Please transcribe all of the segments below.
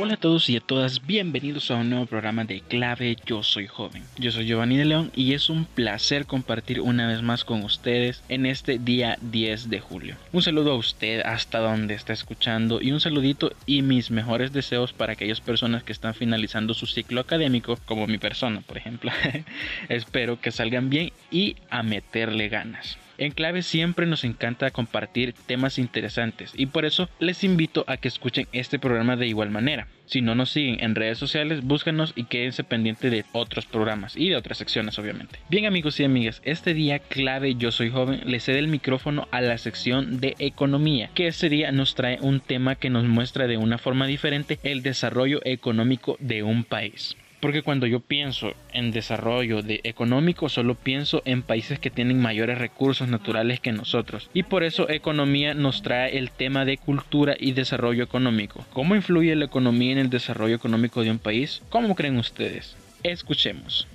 Hola a todos y a todas, bienvenidos a un nuevo programa de Clave Yo Soy Joven. Yo soy Giovanni de León y es un placer compartir una vez más con ustedes en este día 10 de julio. Un saludo a usted hasta donde está escuchando y un saludito y mis mejores deseos para aquellas personas que están finalizando su ciclo académico, como mi persona, por ejemplo. Espero que salgan bien y a meterle ganas. En clave siempre nos encanta compartir temas interesantes y por eso les invito a que escuchen este programa de igual manera. Si no nos siguen en redes sociales, búscanos y quédense pendiente de otros programas y de otras secciones obviamente. Bien amigos y amigas, este día clave Yo Soy Joven le cede el micrófono a la sección de economía, que este día nos trae un tema que nos muestra de una forma diferente el desarrollo económico de un país. Porque cuando yo pienso en desarrollo de económico, solo pienso en países que tienen mayores recursos naturales que nosotros. Y por eso economía nos trae el tema de cultura y desarrollo económico. ¿Cómo influye la economía en el desarrollo económico de un país? ¿Cómo creen ustedes? Escuchemos.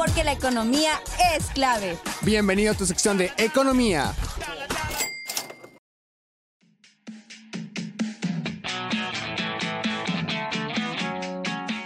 Porque la economía es clave. Bienvenido a tu sección de economía.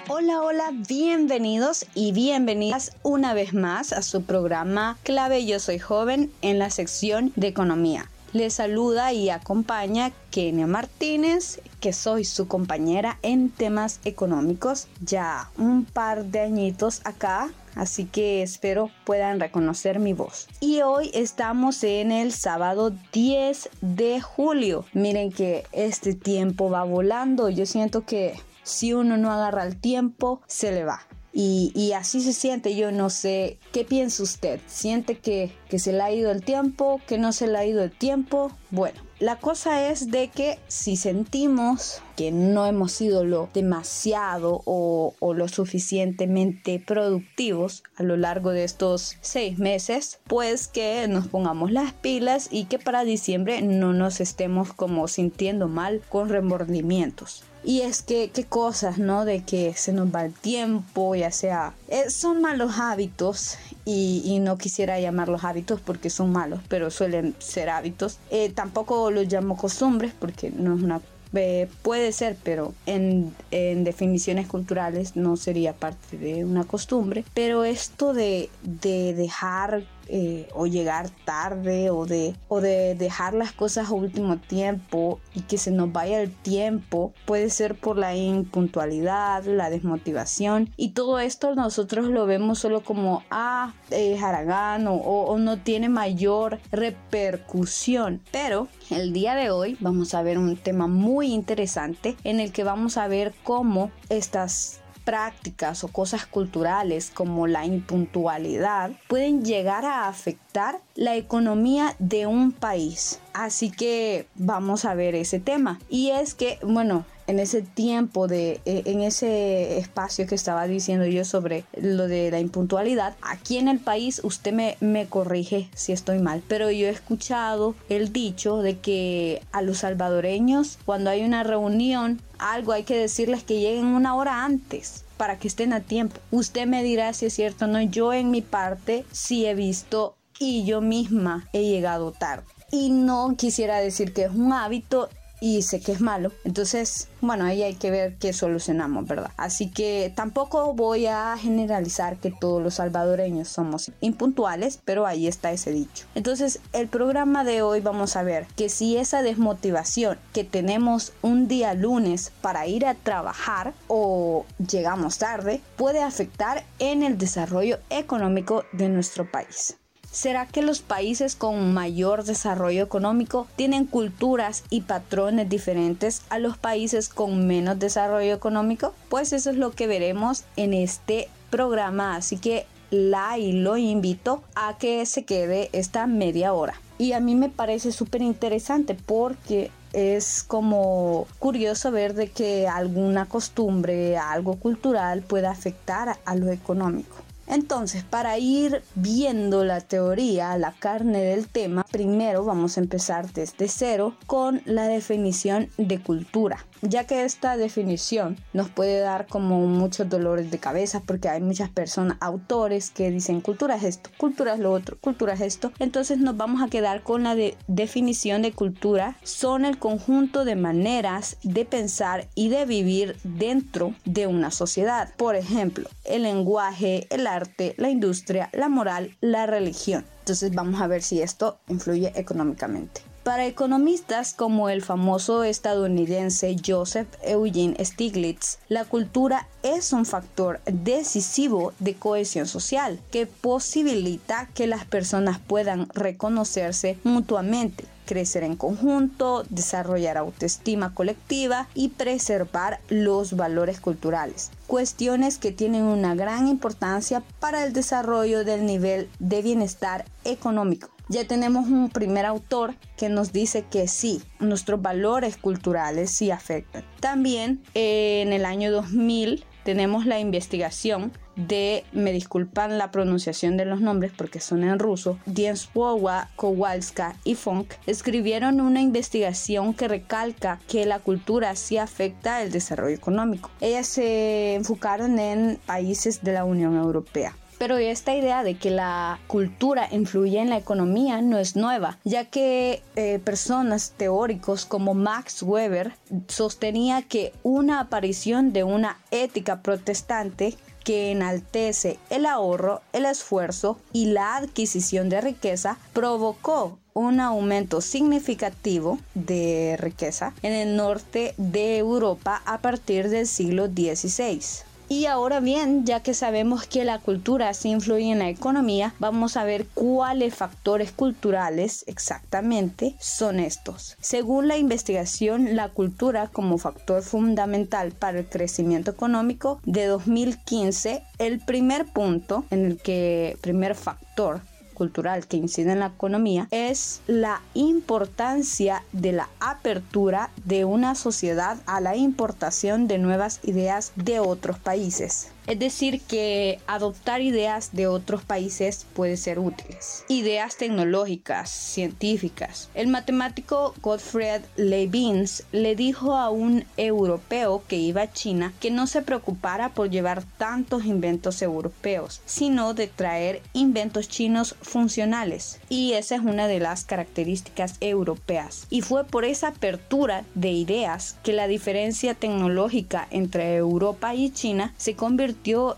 Hola, hola, bienvenidos y bienvenidas una vez más a su programa Clave Yo Soy Joven en la sección de economía. Les saluda y acompaña Kenia Martínez, que soy su compañera en temas económicos, ya un par de añitos acá, así que espero puedan reconocer mi voz. Y hoy estamos en el sábado 10 de julio. Miren que este tiempo va volando, yo siento que si uno no agarra el tiempo, se le va. Y, así se siente, yo no sé, ¿qué piensa usted? ¿Siente que, que se le ha ido el tiempo? ¿Que no se le ha ido el tiempo? Bueno, la cosa es de que si sentimos que no hemos sido lo demasiado o, lo suficientemente productivos a lo largo de estos seis meses, pues que nos pongamos las pilas y que para diciembre no nos estemos como sintiendo mal con remordimientos. Y es que, qué cosas, ¿no? De que se nos va el tiempo, ya sea... Eh, son malos hábitos y, y, no quisiera llamarlos hábitos porque son malos, pero suelen ser hábitos. Eh, tampoco los llamo costumbres porque no es una... Eh, puede ser, pero en, definiciones culturales no sería parte de una costumbre. Pero esto de dejar eh, o llegar tarde o de, o de dejar las cosas a último tiempo y que se nos vaya el tiempo puede ser por la impuntualidad, la desmotivación. Y todo esto nosotros lo vemos solo como ah, es haragán o, o no tiene mayor repercusión. Pero el día de hoy vamos a ver un tema muy interesante en el que vamos a ver cómo estas prácticas o cosas culturales como la impuntualidad pueden llegar a afectar la economía de un país. Así que vamos a ver ese tema. Y es que, bueno, en ese tiempo de en ese espacio que estaba diciendo yo sobre lo de la impuntualidad aquí en el país usted me, me corrige si estoy mal pero yo he escuchado el dicho de que a los salvadoreños cuando hay una reunión algo hay que decirles que lleguen una hora antes para que estén a tiempo. Usted me dirá si es cierto o no. Yo en mi parte sí he visto y yo misma he llegado tarde. Y no quisiera decir que es un hábito y sé que es malo. Entonces, bueno, ahí hay que ver qué solucionamos, ¿verdad? Así que tampoco voy a generalizar que todos los salvadoreños somos impuntuales, pero ahí está ese dicho. Entonces, el programa de hoy vamos a ver que si esa desmotivación que tenemos un día lunes para ir a trabajar o llegamos tarde puede afectar en el desarrollo económico de nuestro país. ¿Será que los países con mayor desarrollo económico tienen culturas y patrones diferentes a los países con menos desarrollo económico? Pues eso es lo que veremos en este programa, así que la y lo invito a que se quede esta media hora. Y a mí me parece súper interesante porque es como curioso ver de que alguna costumbre, algo cultural pueda afectar a lo económico. Entonces, para ir viendo la teoría, la carne del tema, primero vamos a empezar desde cero con la definición de cultura ya que esta definición nos puede dar como muchos dolores de cabeza porque hay muchas personas, autores que dicen cultura es esto, cultura es lo otro, cultura es esto. Entonces nos vamos a quedar con la definición de cultura. Son el conjunto de maneras de pensar y de vivir dentro de una sociedad. Por ejemplo, el lenguaje, el arte, la industria, la moral, la religión. Entonces vamos a ver si esto influye económicamente. Para economistas como el famoso estadounidense Joseph Eugene Stiglitz, la cultura es un factor decisivo de cohesión social que posibilita que las personas puedan reconocerse mutuamente crecer en conjunto, desarrollar autoestima colectiva y preservar los valores culturales. Cuestiones que tienen una gran importancia para el desarrollo del nivel de bienestar económico ya tenemos un primer autor que nos dice que sí, nuestros valores culturales sí afectan. También eh, en el año 2000 tenemos la investigación de, me disculpan la pronunciación de los nombres porque son en ruso, Dienswowa, Kowalska y Funk escribieron una investigación que recalca que la cultura sí afecta el desarrollo económico. Ellas se enfocaron en países de la Unión Europea. Pero esta idea de que la cultura influye en la economía no es nueva, ya que eh, personas teóricos como Max Weber sostenía que una aparición de una ética protestante que enaltece el ahorro, el esfuerzo y la adquisición de riqueza provocó un aumento significativo de riqueza en el norte de Europa a partir del siglo XVI. Y ahora bien, ya que sabemos que la cultura se influye en la economía, vamos a ver cuáles factores culturales exactamente son estos. Según la investigación, la cultura como factor fundamental para el crecimiento económico de 2015, el primer punto en el que, primer factor cultural que incide en la economía es la importancia de la apertura de una sociedad a la importación de nuevas ideas de otros países. Es decir, que adoptar ideas de otros países puede ser útiles. Ideas tecnológicas, científicas. El matemático Gottfried Leibniz le dijo a un europeo que iba a China que no se preocupara por llevar tantos inventos europeos, sino de traer inventos chinos funcionales. Y esa es una de las características europeas. Y fue por esa apertura de ideas que la diferencia tecnológica entre Europa y China se convirtió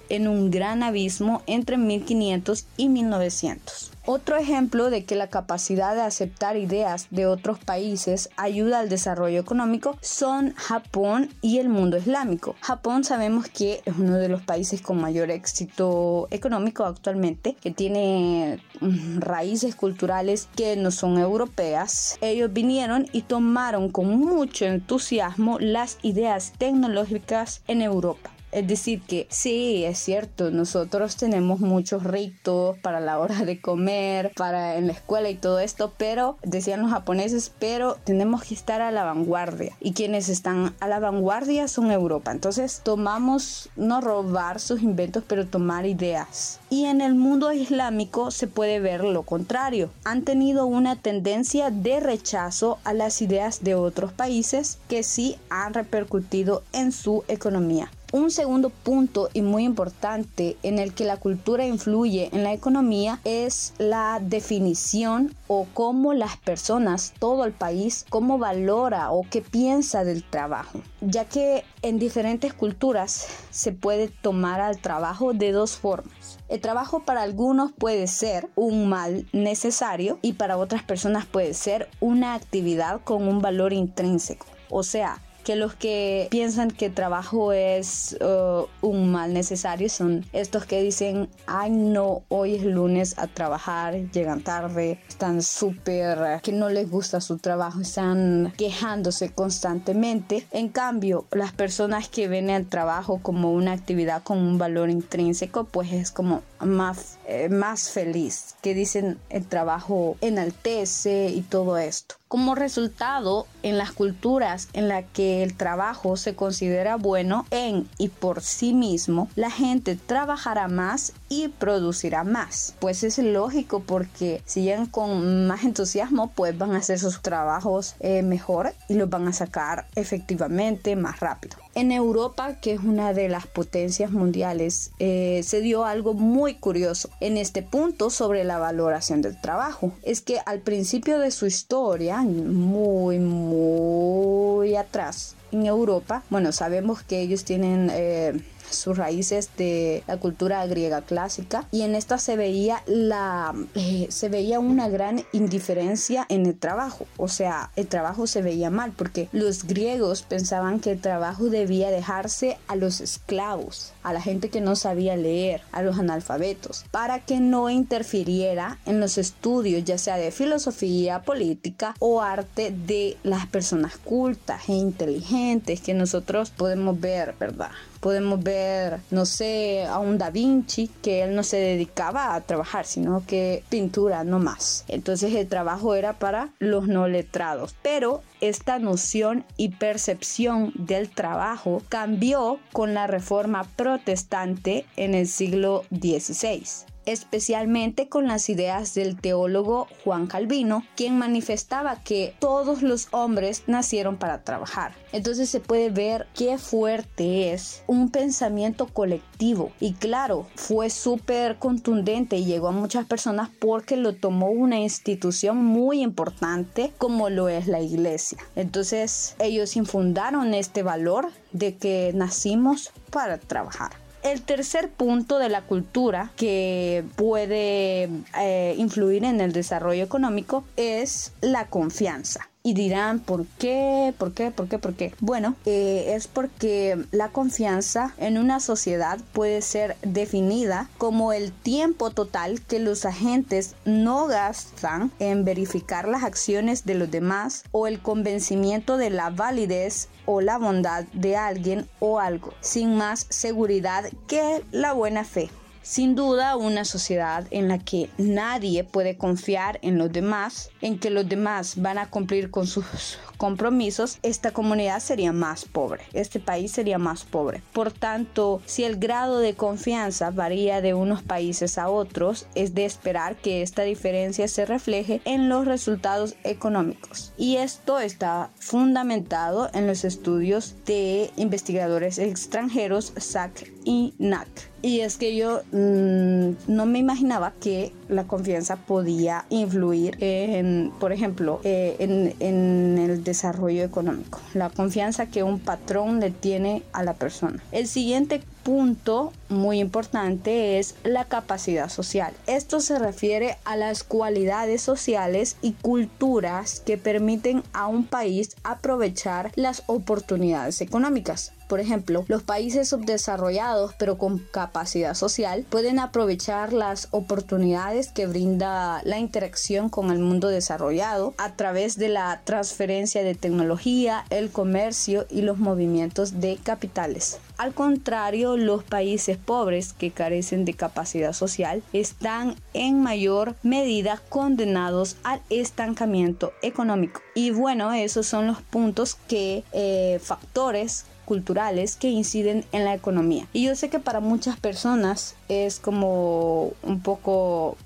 en un gran abismo entre 1500 y 1900. Otro ejemplo de que la capacidad de aceptar ideas de otros países ayuda al desarrollo económico son Japón y el mundo islámico. Japón sabemos que es uno de los países con mayor éxito económico actualmente, que tiene mm, raíces culturales que no son europeas. Ellos vinieron y tomaron con mucho entusiasmo las ideas tecnológicas en Europa. Es decir, que sí, es cierto, nosotros tenemos muchos ritos para la hora de comer, para en la escuela y todo esto, pero decían los japoneses, pero tenemos que estar a la vanguardia. Y quienes están a la vanguardia son Europa. Entonces tomamos, no robar sus inventos, pero tomar ideas. Y en el mundo islámico se puede ver lo contrario. Han tenido una tendencia de rechazo a las ideas de otros países que sí han repercutido en su economía. Un segundo punto y muy importante en el que la cultura influye en la economía es la definición o cómo las personas, todo el país, cómo valora o qué piensa del trabajo, ya que en diferentes culturas se puede tomar al trabajo de dos formas. El trabajo para algunos puede ser un mal necesario y para otras personas puede ser una actividad con un valor intrínseco. O sea, que los que piensan que trabajo es uh, un mal necesario son estos que dicen, ay no, hoy es lunes a trabajar, llegan tarde, están súper, que no les gusta su trabajo, están quejándose constantemente. En cambio, las personas que ven el trabajo como una actividad con un valor intrínseco, pues es como, más, eh, más feliz, que dicen el trabajo enaltece y todo esto. Como resultado, en las culturas en las que el trabajo se considera bueno en y por sí mismo, la gente trabajará más y producirá más. Pues es lógico porque si llegan con más entusiasmo, pues van a hacer sus trabajos eh, mejor y los van a sacar efectivamente más rápido. En Europa, que es una de las potencias mundiales, eh, se dio algo muy curioso en este punto sobre la valoración del trabajo. Es que al principio de su historia, muy, muy atrás, en Europa, bueno, sabemos que ellos tienen... Eh, sus raíces de la cultura griega clásica. Y en esta se veía la eh, se veía una gran indiferencia en el trabajo. O sea el trabajo se veía mal porque los griegos pensaban que el trabajo debía dejarse a los esclavos a la gente que no sabía leer a los analfabetos para que no interfiriera en los estudios ya sea de filosofía política o arte de las personas cultas e inteligentes que nosotros podemos ver verdad podemos ver, no sé, a un Da Vinci, que él no se dedicaba a trabajar, sino que pintura no más. Entonces el trabajo era para los no letrados. Pero esta noción y percepción del trabajo cambió con la reforma protestante en el siglo XVI especialmente con las ideas del teólogo Juan Calvino, quien manifestaba que todos los hombres nacieron para trabajar. Entonces se puede ver qué fuerte es un pensamiento colectivo y claro, fue súper contundente y llegó a muchas personas porque lo tomó una institución muy importante como lo es la iglesia. Entonces ellos infundaron este valor de que nacimos para trabajar. El tercer punto de la cultura que puede eh, influir en el desarrollo económico es la confianza y dirán, ¿por qué? ¿Por qué? ¿Por qué? ¿Por qué? Bueno, eh, es porque la confianza en una sociedad puede ser definida como el tiempo total que los agentes no gastan en verificar las acciones de los demás o el convencimiento de la validez o la bondad de alguien o algo, sin más seguridad que la buena fe. Sin duda, una sociedad en la que nadie puede confiar en los demás, en que los demás van a cumplir con sus compromisos, esta comunidad sería más pobre, este país sería más pobre. Por tanto, si el grado de confianza varía de unos países a otros, es de esperar que esta diferencia se refleje en los resultados económicos. Y esto está fundamentado en los estudios de investigadores extranjeros SAC y NAC. Y es que yo mm, no me imaginaba que la confianza podía influir en, por ejemplo, eh, en, en, el desarrollo económico. La confianza que un patrón le tiene a la persona. El siguiente punto muy importante es la capacidad social. Esto se refiere a las cualidades sociales y culturas que permiten a un país aprovechar las oportunidades económicas. Por ejemplo, los países subdesarrollados pero con capacidad social pueden aprovechar las oportunidades que brinda la interacción con el mundo desarrollado a través de la transferencia de tecnología, el comercio y los movimientos de capitales. Al contrario, los países pobres que carecen de capacidad social están en mayor medida condenados al estancamiento económico. Y bueno, esos son los puntos que eh, factores culturales que inciden en la economía. Y yo sé que para muchas personas es como un poco,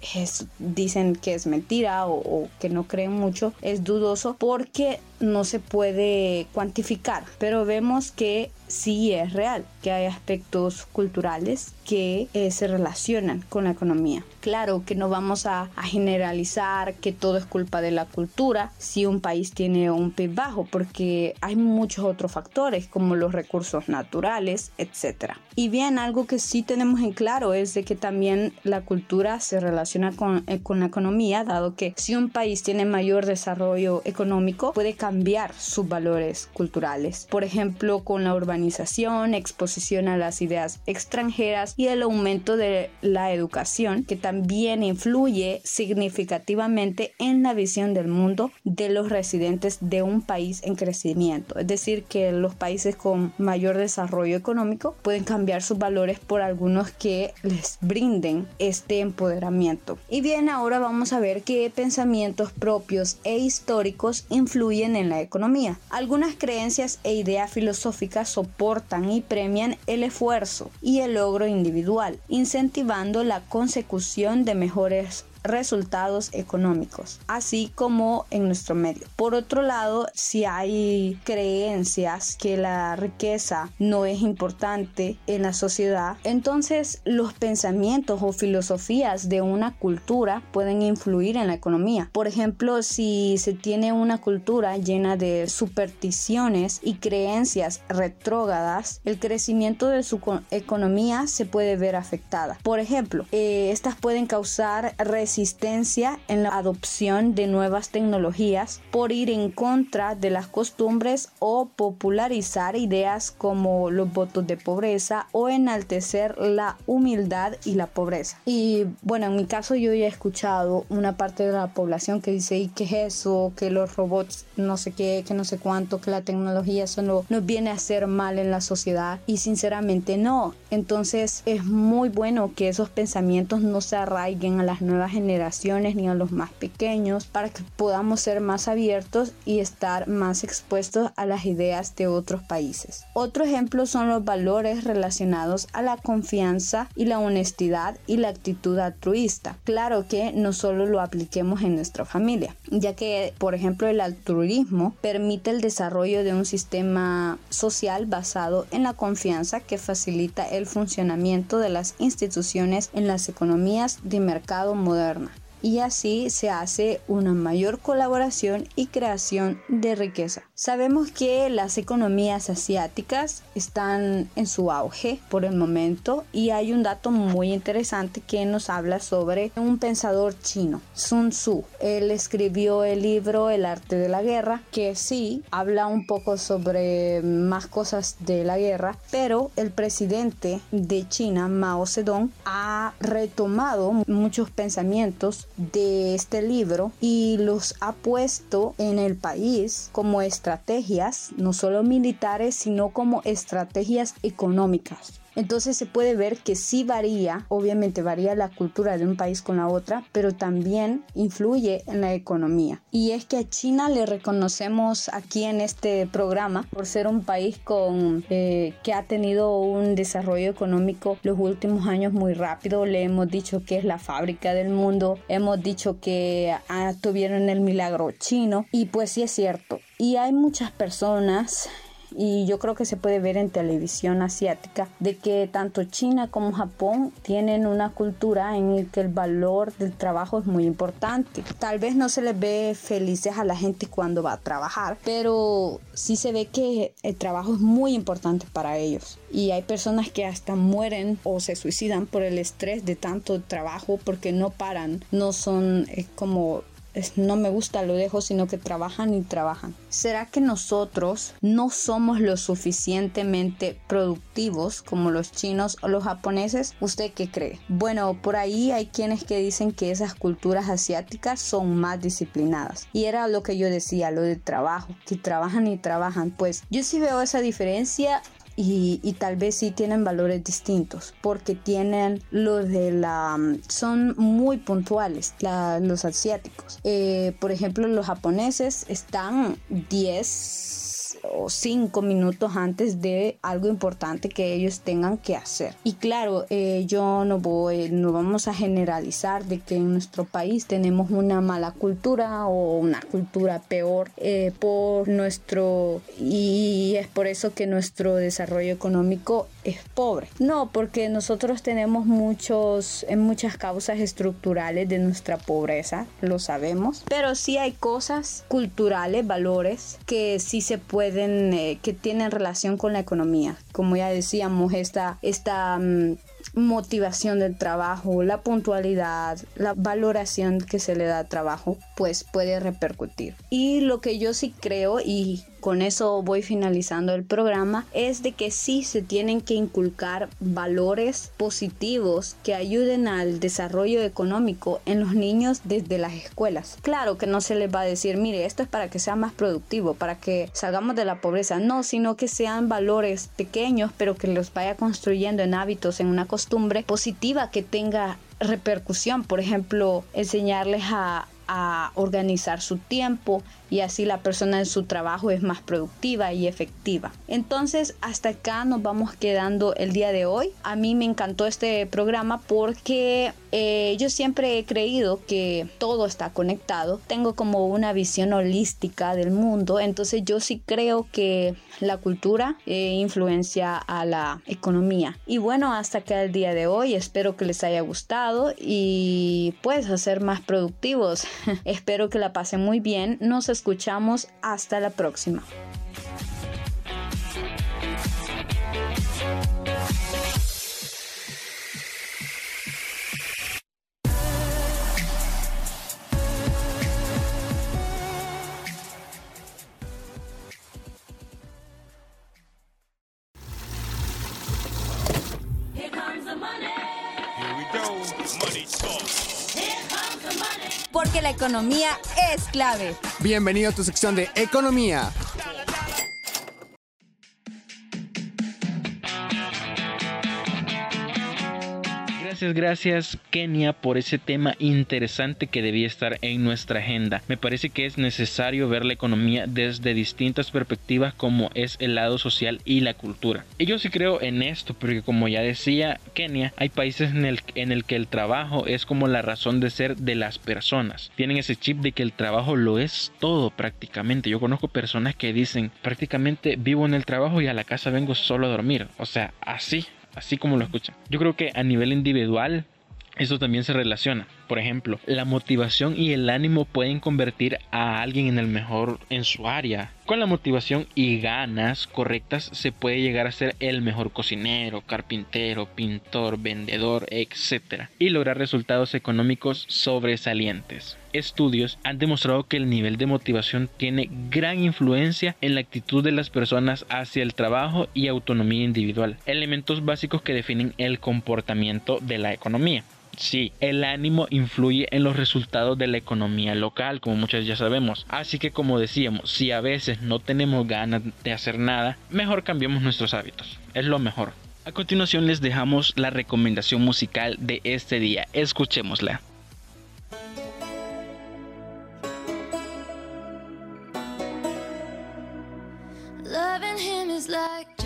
dicen que es mentira o, o, que no creen mucho, es dudoso porque no se puede cuantificar, pero vemos que sí es real, que hay aspectos culturales que eh, se relacionan con la economía. Claro que no vamos a, a, generalizar que todo es culpa de la cultura si un país tiene un PIB bajo, porque hay muchos otros factores como los recursos naturales, etc. Y bien, algo que sí tenemos en claro es de que también la cultura se relaciona con, eh, con la economía, dado que si un país tiene mayor desarrollo económico, puede cambiar sus valores culturales. Por ejemplo, con la urbanización, exposición a las ideas extranjeras y el aumento de la educación, que también influye significativamente en la visión del mundo de los residentes de un país en crecimiento. Es decir, que los países con mayor desarrollo económico pueden cambiar sus valores por algunos que les brinden este empoderamiento. Y bien, ahora vamos a ver qué pensamientos propios e históricos influyen en la economía. Algunas creencias e ideas filosóficas soportan y premian el esfuerzo y el logro individual, incentivando la consecución de mejores resultados económicos, así como en nuestro medio. Por otro lado, si hay creencias que la riqueza no es importante en la sociedad, entonces los pensamientos o filosofías de una cultura pueden influir en la economía. Por ejemplo, si se tiene una cultura llena de supersticiones y creencias retrógradas, el crecimiento de su economía se puede ver afectada. Por ejemplo, eh, estas pueden causar resistencia en la adopción de nuevas tecnologías por ir en contra de las costumbres o popularizar ideas como los votos de pobreza o enaltecer la humildad y la pobreza. Y bueno, en mi caso yo ya he escuchado una parte de la población que dice, ¿y qué es eso? Que los robots no sé qué, que no sé cuánto, que la tecnología solo nos viene a hacer mal en la sociedad. Y sinceramente no. Entonces es muy bueno que esos pensamientos no se arraiguen a las nuevas generaciones ni a los más pequeños para que podamos ser más abiertos y estar más expuestos a las ideas de otros países. Otro ejemplo son los valores relacionados a la confianza y la honestidad y la actitud altruista. Claro que no solo lo apliquemos en nuestra familia, ya que por ejemplo el altruismo permite el desarrollo de un sistema social basado en la confianza que facilita el funcionamiento de las instituciones en las economías de mercado moderno наверное. Y así se hace una mayor colaboración y creación de riqueza. Sabemos que las economías asiáticas están en su auge por el momento y hay un dato muy interesante que nos habla sobre un pensador chino, Sun Tzu. Él escribió el libro El arte de la guerra, que sí habla un poco sobre más cosas de la guerra, pero el presidente de China, Mao Zedong, ha retomado muchos pensamientos de este libro y los ha puesto en el país como estrategias, no solo militares, sino como estrategias económicas. Entonces se puede ver que sí varía, obviamente varía la cultura de un país con la otra, pero también influye en la economía. Y es que a China le reconocemos aquí en este programa por ser un país con, eh, que ha tenido un desarrollo económico los últimos años muy rápido. Le hemos dicho que es la fábrica del mundo, hemos dicho que ah, tuvieron el milagro chino y pues sí es cierto. Y hay muchas personas y yo creo que se puede ver en televisión asiática de que tanto China como Japón tienen una cultura en la que el valor del trabajo es muy importante. Tal vez no se les ve felices a la gente cuando va a trabajar, pero sí se ve que el trabajo es muy importante para ellos. Y hay personas que hasta mueren o se suicidan por el estrés de tanto trabajo porque no paran, no son eh, no me gusta, lo dejo, sino que trabajan y trabajan. ¿Será que nosotros no somos lo suficientemente productivos como los chinos o los japoneses? ¿Usted qué cree? Bueno, por ahí hay quienes que dicen que esas culturas asiáticas son más disciplinadas. Y era lo que yo decía, lo de trabajo, que trabajan y trabajan. Pues yo sí veo esa diferencia y, tal vez sí tienen valores distintos porque tienen los de la son muy puntuales los asiáticos. Eh, por ejemplo los japoneses están 10 o cinco minutos antes de algo importante que ellos tengan que hacer. Y claro, eh, yo no voy, no vamos a generalizar de que en nuestro país tenemos una mala cultura o una cultura peor eh, por nuestro y es por eso que nuestro desarrollo económico es pobre. No, porque nosotros tenemos muchos, en muchas causas estructurales de nuestra pobreza, lo sabemos, pero sí hay cosas culturales, valores que sí se pueden, eh, que tienen relación con la economía. Como ya decíamos, esta, esta mm, motivación del trabajo, la puntualidad, la valoración que se le da al trabajo, pues puede repercutir. Y lo que yo sí creo y con eso voy finalizando el programa, es de que sí se tienen que inculcar valores positivos que ayuden al desarrollo económico en los niños desde las escuelas. Claro que no se les va a decir, mire, esto es para que sea más productivo, para que salgamos de la pobreza, no, sino que sean valores pequeños, pero que los vaya construyendo en hábitos, en una costumbre positiva que tenga repercusión, por ejemplo, enseñarles a, a organizar su tiempo, y así la persona en su trabajo es más productiva y efectiva. Entonces, hasta acá nos vamos quedando el día de hoy. A mí me encantó este programa porque eh, yo siempre he creído que todo está conectado. Tengo como una visión holística del mundo, entonces yo sí creo que la cultura eh, influencia a la economía. Y bueno, hasta acá el día de hoy. Espero que les haya gustado y pues hacer más productivos. Espero que la pasen muy bien. No se escuchamos hasta la próxima. Porque la economía es clave. Bienvenido a tu sección de Economía. Gracias, gracias Kenia por ese tema interesante que debía estar en nuestra agenda. Me parece que es necesario ver la economía desde distintas perspectivas como es el lado social y la cultura. Y yo sí creo en esto porque como ya decía Kenia, hay países en el, en el que el trabajo es como la razón de ser de las personas. Tienen ese chip de que el trabajo lo es todo prácticamente. Yo conozco personas que dicen prácticamente vivo en el trabajo y a la casa vengo solo a dormir. O sea, así así como lo escuchan. Yo creo que a nivel individual eso también se relaciona. Por ejemplo, la motivación y el ánimo pueden convertir a alguien en el mejor en su área. Con la motivación y ganas correctas se puede llegar a ser el mejor cocinero, carpintero, pintor, vendedor, etc. Y lograr resultados económicos sobresalientes. Estudios han demostrado que el nivel de motivación tiene gran influencia en la actitud de las personas hacia el trabajo y autonomía individual, elementos básicos que definen el comportamiento de la economía. Sí, el ánimo influye en los resultados de la economía local, como muchos ya sabemos. Así que como decíamos, si a veces no tenemos ganas de hacer nada, mejor cambiemos nuestros hábitos. Es lo mejor. A continuación les dejamos la recomendación musical de este día. Escuchémosla. like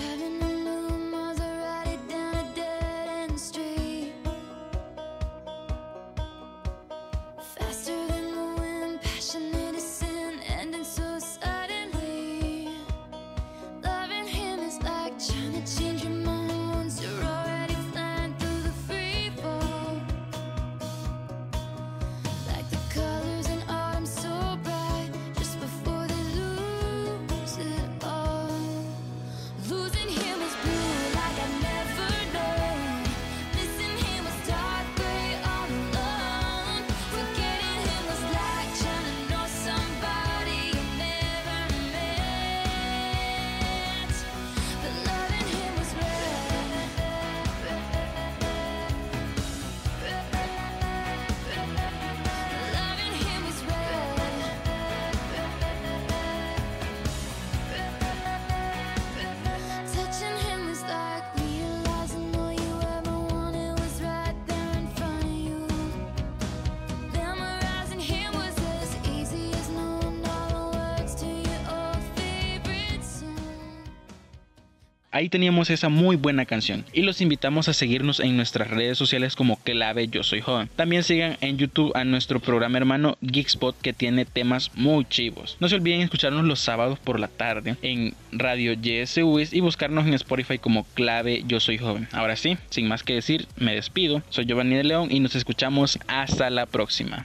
Ahí teníamos esa muy buena canción y los invitamos a seguirnos en nuestras redes sociales como Clave Yo Soy Joven. También sigan en YouTube a nuestro programa hermano Geekspot que tiene temas muy chivos. No se olviden escucharnos los sábados por la tarde en Radio YSUIS y buscarnos en Spotify como Clave Yo Soy Joven. Ahora sí, sin más que decir, me despido. Soy Giovanni de León y nos escuchamos hasta la próxima.